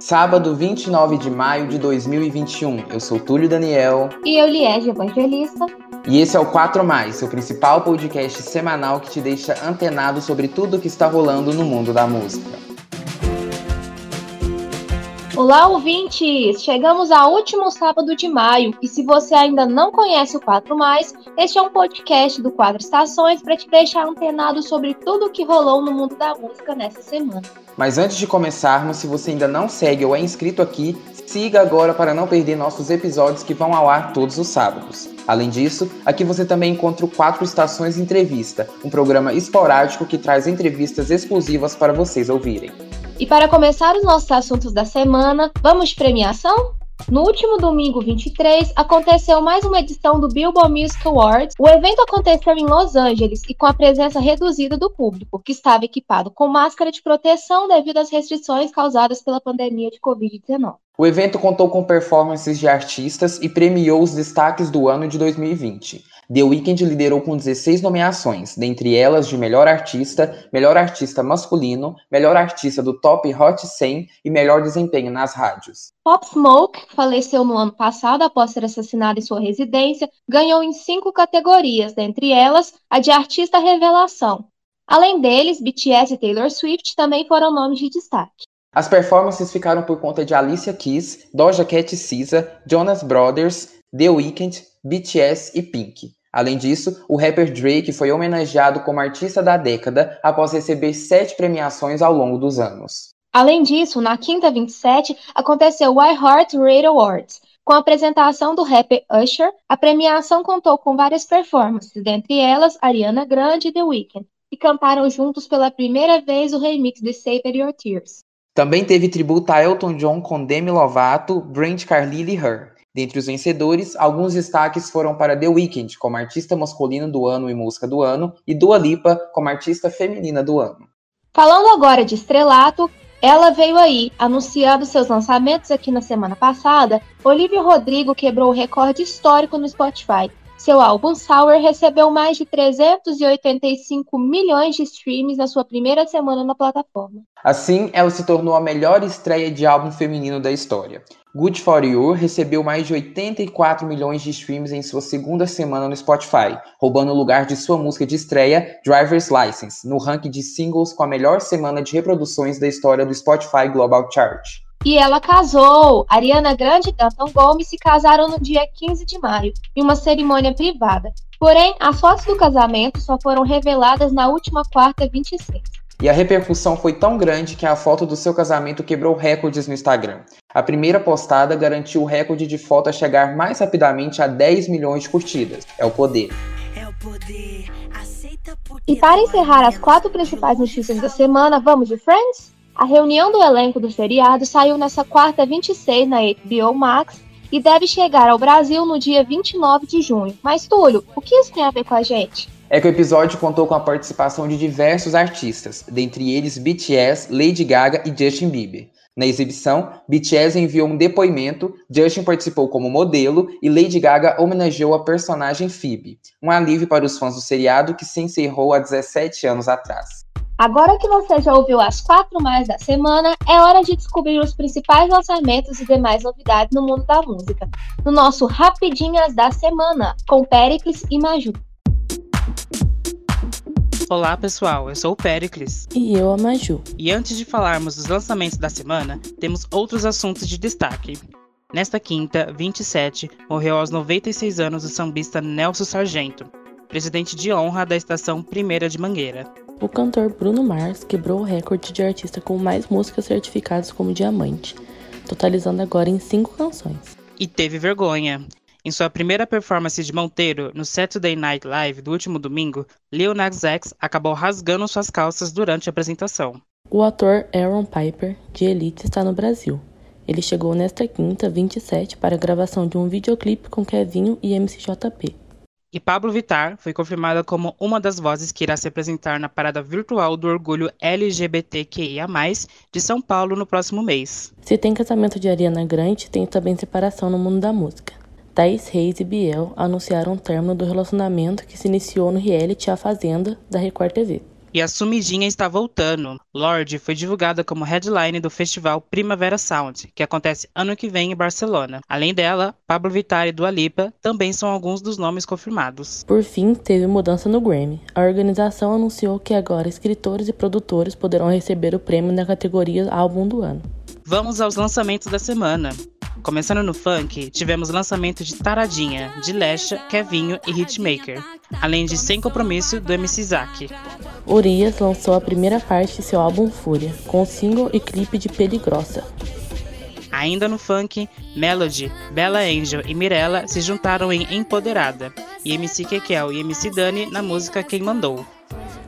Sábado 29 de maio de 2021. Eu sou Túlio Daniel. E eu, Liege Evangelista. E esse é o 4 Mais, seu principal podcast semanal que te deixa antenado sobre tudo o que está rolando no mundo da música. Olá, ouvintes! Chegamos ao último sábado de maio e se você ainda não conhece o 4 Mais, este é um podcast do Quadro Estações para te deixar antenado sobre tudo o que rolou no mundo da música nessa semana. Mas antes de começarmos, se você ainda não segue ou é inscrito aqui, siga agora para não perder nossos episódios que vão ao ar todos os sábados. Além disso, aqui você também encontra o Quatro Estações Entrevista, um programa esporádico que traz entrevistas exclusivas para vocês ouvirem. E para começar os nossos assuntos da semana, vamos de premiação? No último domingo 23, aconteceu mais uma edição do Billboard Music Awards. O evento aconteceu em Los Angeles e com a presença reduzida do público, que estava equipado com máscara de proteção devido às restrições causadas pela pandemia de Covid-19. O evento contou com performances de artistas e premiou os destaques do ano de 2020. The Weeknd liderou com 16 nomeações, dentre elas de melhor artista, melhor artista masculino, melhor artista do Top Hot 100 e melhor desempenho nas rádios. Pop Smoke, que faleceu no ano passado após ser assassinado em sua residência, ganhou em cinco categorias, dentre elas a de artista revelação. Além deles, BTS e Taylor Swift também foram nomes de destaque. As performances ficaram por conta de Alicia Keys, Doja Cat SZA, Jonas Brothers, The Weeknd, BTS e Pink. Além disso, o rapper Drake foi homenageado como artista da década após receber sete premiações ao longo dos anos. Além disso, na quinta 27, aconteceu o iHeart Radio Awards. Com a apresentação do rapper Usher, a premiação contou com várias performances, dentre elas Ariana Grande e The Weeknd, que cantaram juntos pela primeira vez o remix de Save Your Tears. Também teve tributo a Elton John com Demi Lovato, Brent Carlile e Her. Dentre os vencedores, alguns destaques foram para The Weeknd como artista masculino do ano e música do ano e Dua Lipa como artista feminina do ano. Falando agora de estrelato, ela veio aí, anunciando seus lançamentos aqui na semana passada. Olivia Rodrigo quebrou o recorde histórico no Spotify. Seu álbum Sour recebeu mais de 385 milhões de streams na sua primeira semana na plataforma. Assim, ela se tornou a melhor estreia de álbum feminino da história. Good For You recebeu mais de 84 milhões de streams em sua segunda semana no Spotify, roubando o lugar de sua música de estreia, Driver's License, no ranking de singles com a melhor semana de reproduções da história do Spotify Global Chart. E ela casou! Ariana Grande e Danton Gomes se casaram no dia 15 de maio, em uma cerimônia privada. Porém, as fotos do casamento só foram reveladas na última quarta 26. E a repercussão foi tão grande que a foto do seu casamento quebrou recordes no Instagram. A primeira postada garantiu o recorde de foto a chegar mais rapidamente a 10 milhões de curtidas. É o poder. E para encerrar as quatro principais notícias da semana, vamos de Friends? A reunião do elenco do seriado saiu nessa quarta 26 na HBO Max e deve chegar ao Brasil no dia 29 de junho. Mas, Túlio, o que isso tem a ver com a gente? é que o episódio contou com a participação de diversos artistas, dentre eles BTS, Lady Gaga e Justin Bieber. Na exibição, BTS enviou um depoimento, Justin participou como modelo e Lady Gaga homenageou a personagem Phoebe, um alívio para os fãs do seriado que se encerrou há 17 anos atrás. Agora que você já ouviu as quatro mais da semana, é hora de descobrir os principais lançamentos e demais novidades no mundo da música. No nosso Rapidinhas da Semana, com Pericles e Maju. Olá pessoal, eu sou o Pericles. E eu a Maju. E antes de falarmos dos lançamentos da semana, temos outros assuntos de destaque. Nesta quinta, 27, morreu aos 96 anos o sambista Nelson Sargento, presidente de honra da estação Primeira de Mangueira. O cantor Bruno Mars quebrou o recorde de artista com mais músicas certificadas como diamante, totalizando agora em cinco canções. E teve vergonha. Em sua primeira performance de Monteiro no Saturday Night Live do último domingo, Lil Nas X acabou rasgando suas calças durante a apresentação. O ator Aaron Piper, de Elite, está no Brasil. Ele chegou nesta quinta, 27, para a gravação de um videoclipe com Kevinho e MCJP. E Pablo Vittar foi confirmada como uma das vozes que irá se apresentar na parada virtual do orgulho LGBTQIA+, de São Paulo no próximo mês. Se tem casamento de Ariana Grande, tem também separação no mundo da música. Thais Reis e Biel anunciaram o término do relacionamento que se iniciou no reality A Fazenda, da Record TV. E a sumidinha está voltando. Lorde foi divulgada como headline do festival Primavera Sound, que acontece ano que vem em Barcelona. Além dela, Pablo Vittar e Dua Lipa também são alguns dos nomes confirmados. Por fim, teve mudança no Grammy. A organização anunciou que agora escritores e produtores poderão receber o prêmio na categoria Álbum do Ano. Vamos aos lançamentos da semana. Começando no funk, tivemos lançamento de Taradinha, de Lesha, Kevinho e Hitmaker, além de Sem Compromisso do MC Zack. Urias lançou a primeira parte de seu álbum Fúria, com single e clipe de Pele Grossa. Ainda no funk, Melody, Bella Angel e Mirella se juntaram em Empoderada, e MC Kekel e MC Dani na música Quem Mandou.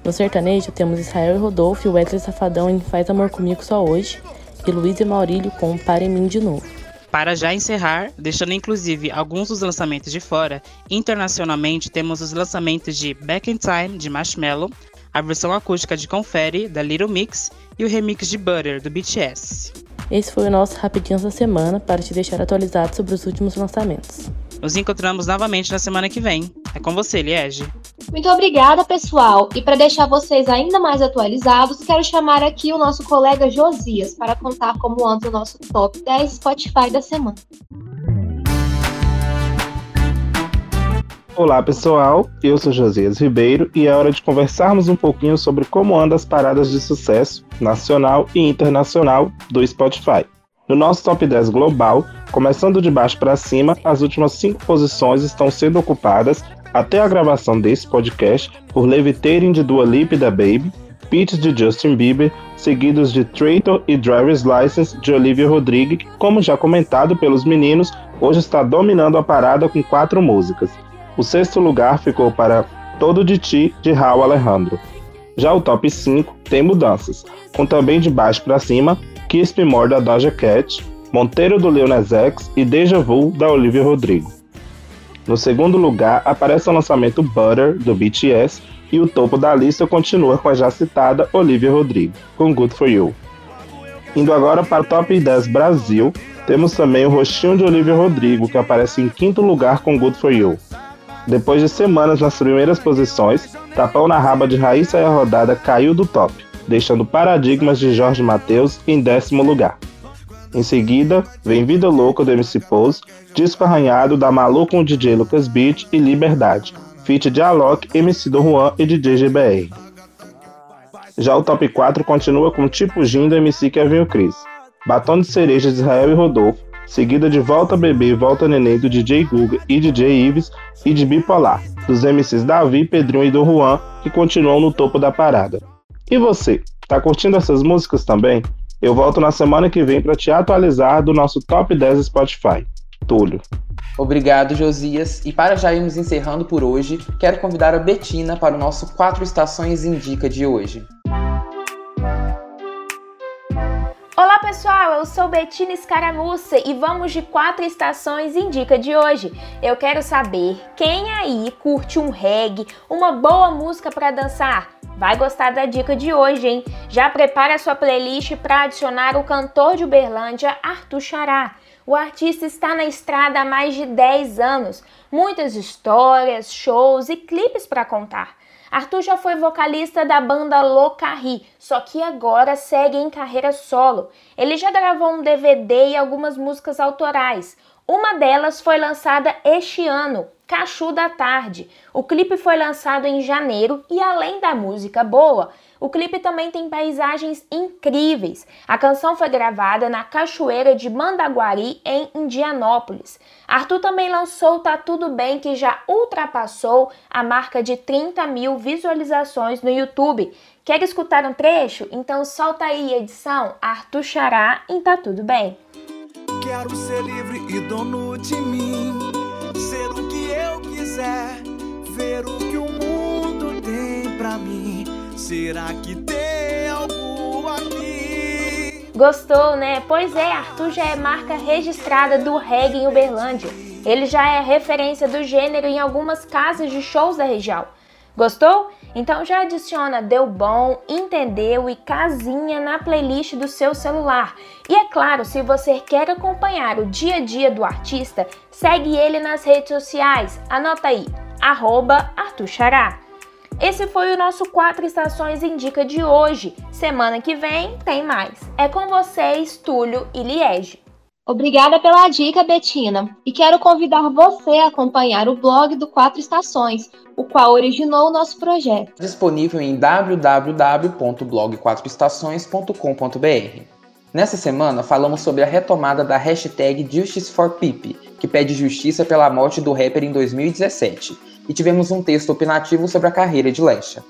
No sertanejo, temos Israel e Rodolfo e Wesley Safadão em Faz Amor Comigo Só Hoje, e Luiz e Maurílio com Para em Mim de Novo. Para já encerrar, deixando inclusive alguns dos lançamentos de fora, internacionalmente temos os lançamentos de Back in Time, de Marshmello, a versão acústica de Confere, da Little Mix, e o remix de Butter, do BTS. Esse foi o nosso Rapidinho da Semana para te deixar atualizado sobre os últimos lançamentos. Nos encontramos novamente na semana que vem. É com você, Liege. Muito obrigada, pessoal. E para deixar vocês ainda mais atualizados, quero chamar aqui o nosso colega Josias para contar como anda o nosso top 10 Spotify da semana. Olá pessoal, eu sou Josias Ribeiro e é hora de conversarmos um pouquinho sobre como andam as paradas de sucesso nacional e internacional do Spotify. No nosso top 10 global, começando de baixo para cima, as últimas cinco posições estão sendo ocupadas até a gravação desse podcast por Levitating de Dua Lipa da Baby, Peach de Justin Bieber, seguidos de Traitor e Driver's License de Olivia Rodrigo, que, como já comentado pelos meninos, hoje está dominando a parada com quatro músicas. O sexto lugar ficou para Todo de Ti, de Raul Alejandro. Já o top 5 tem mudanças, com também de baixo para cima Kiss Me More da Doja Cat, Monteiro do Lil Nas X e Deja Vu da Olivia Rodrigo. No segundo lugar, aparece o lançamento Butter, do BTS, e o topo da lista continua com a já citada Olivia Rodrigo, com Good For You. Indo agora para o Top 10 Brasil, temos também o rostinho de Olivia Rodrigo, que aparece em quinto lugar com Good For You. Depois de semanas nas primeiras posições, Tapão na Raba de Raíssa e a Rodada caiu do top, deixando Paradigmas de Jorge Mateus em décimo lugar. Em seguida, vem Vida Louca do MC Pose, Disco Arranhado da Malu com DJ Lucas Beat e Liberdade, feat de Alok, MC do Juan e DJ GBR. Já o top 4 continua com Tipo Gin do MC Kevin Chris, Batom de Cereja de Israel e Rodolfo, seguida de Volta Bebê Volta Neném do DJ Guga e DJ Ives e de Bipolar, dos MCs Davi, Pedrinho e do Juan, que continuam no topo da parada. E você, tá curtindo essas músicas também? Eu volto na semana que vem para te atualizar do nosso Top 10 Spotify. Túlio. Obrigado, Josias. E para já irmos encerrando por hoje, quero convidar a Betina para o nosso Quatro Estações Indica de hoje. Pessoal, eu sou Betina Escaramuça e vamos de quatro estações em dica de hoje. Eu quero saber quem aí curte um reggae, uma boa música para dançar. Vai gostar da dica de hoje, hein? Já prepara sua playlist para adicionar o cantor de Uberlândia, Arthur Xará. O artista está na estrada há mais de 10 anos, muitas histórias, shows e clipes para contar. Arthur já foi vocalista da banda Locarri, só que agora segue em carreira solo. Ele já gravou um DVD e algumas músicas autorais. Uma delas foi lançada este ano, Cachu da Tarde. O clipe foi lançado em janeiro e além da música boa, o clipe também tem paisagens incríveis. A canção foi gravada na Cachoeira de Mandaguari, em Indianópolis. Arthur também lançou Tá Tudo Bem, que já ultrapassou a marca de 30 mil visualizações no YouTube. Quer escutar um trecho? Então solta aí, edição Arthur Xará em Tá Tudo Bem. Quero ser livre e dono de mim, ser o que eu quiser, ver o que o mundo tem pra mim. Será que tem algo aqui? Gostou, né? Pois é, Arthur já é marca registrada do reggae em Uberlândia. Ele já é referência do gênero em algumas casas de shows da região. Gostou? Então já adiciona Deu Bom, Entendeu e Casinha na playlist do seu celular. E é claro, se você quer acompanhar o dia a dia do artista, segue ele nas redes sociais. Anota aí, arroba Arthur Xará. Esse foi o nosso Quatro Estações Indica de hoje. Semana que vem tem mais. É com vocês, Túlio e Liege. Obrigada pela dica, Betina. E quero convidar você a acompanhar o blog do Quatro Estações, o qual originou o nosso projeto. Disponível em www.blog4estações.com.br. Nessa semana, falamos sobre a retomada da hashtag Justice4Pipe, que pede justiça pela morte do rapper em 2017, e tivemos um texto opinativo sobre a carreira de Lesha.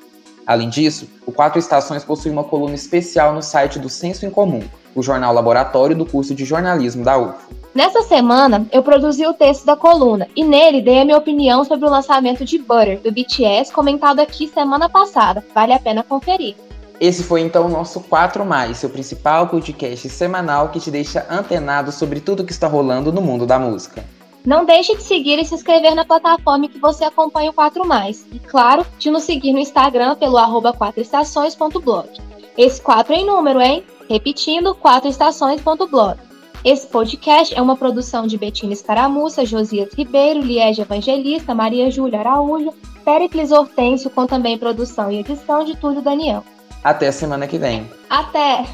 Além disso, o Quatro Estações possui uma coluna especial no site do Senso em Comum, o jornal laboratório do curso de jornalismo da UFO. Nessa semana, eu produzi o texto da coluna e nele dei a minha opinião sobre o lançamento de Butter, do BTS, comentado aqui semana passada. Vale a pena conferir. Esse foi então o nosso 4 Mais, seu principal podcast semanal que te deixa antenado sobre tudo que está rolando no mundo da música. Não deixe de seguir e se inscrever na plataforma que você acompanha o 4 Mais. E claro, de nos seguir no Instagram pelo arroba 4estações.blog. Esse 4 em número, hein? Repetindo, 4estações.blog. Esse podcast é uma produção de Betina Escaramuça, Josias Ribeiro, Liege Evangelista, Maria Júlia Araújo, Pericles Hortêncio, com também produção e edição de Túlio Daniel. Até a semana que vem. Até!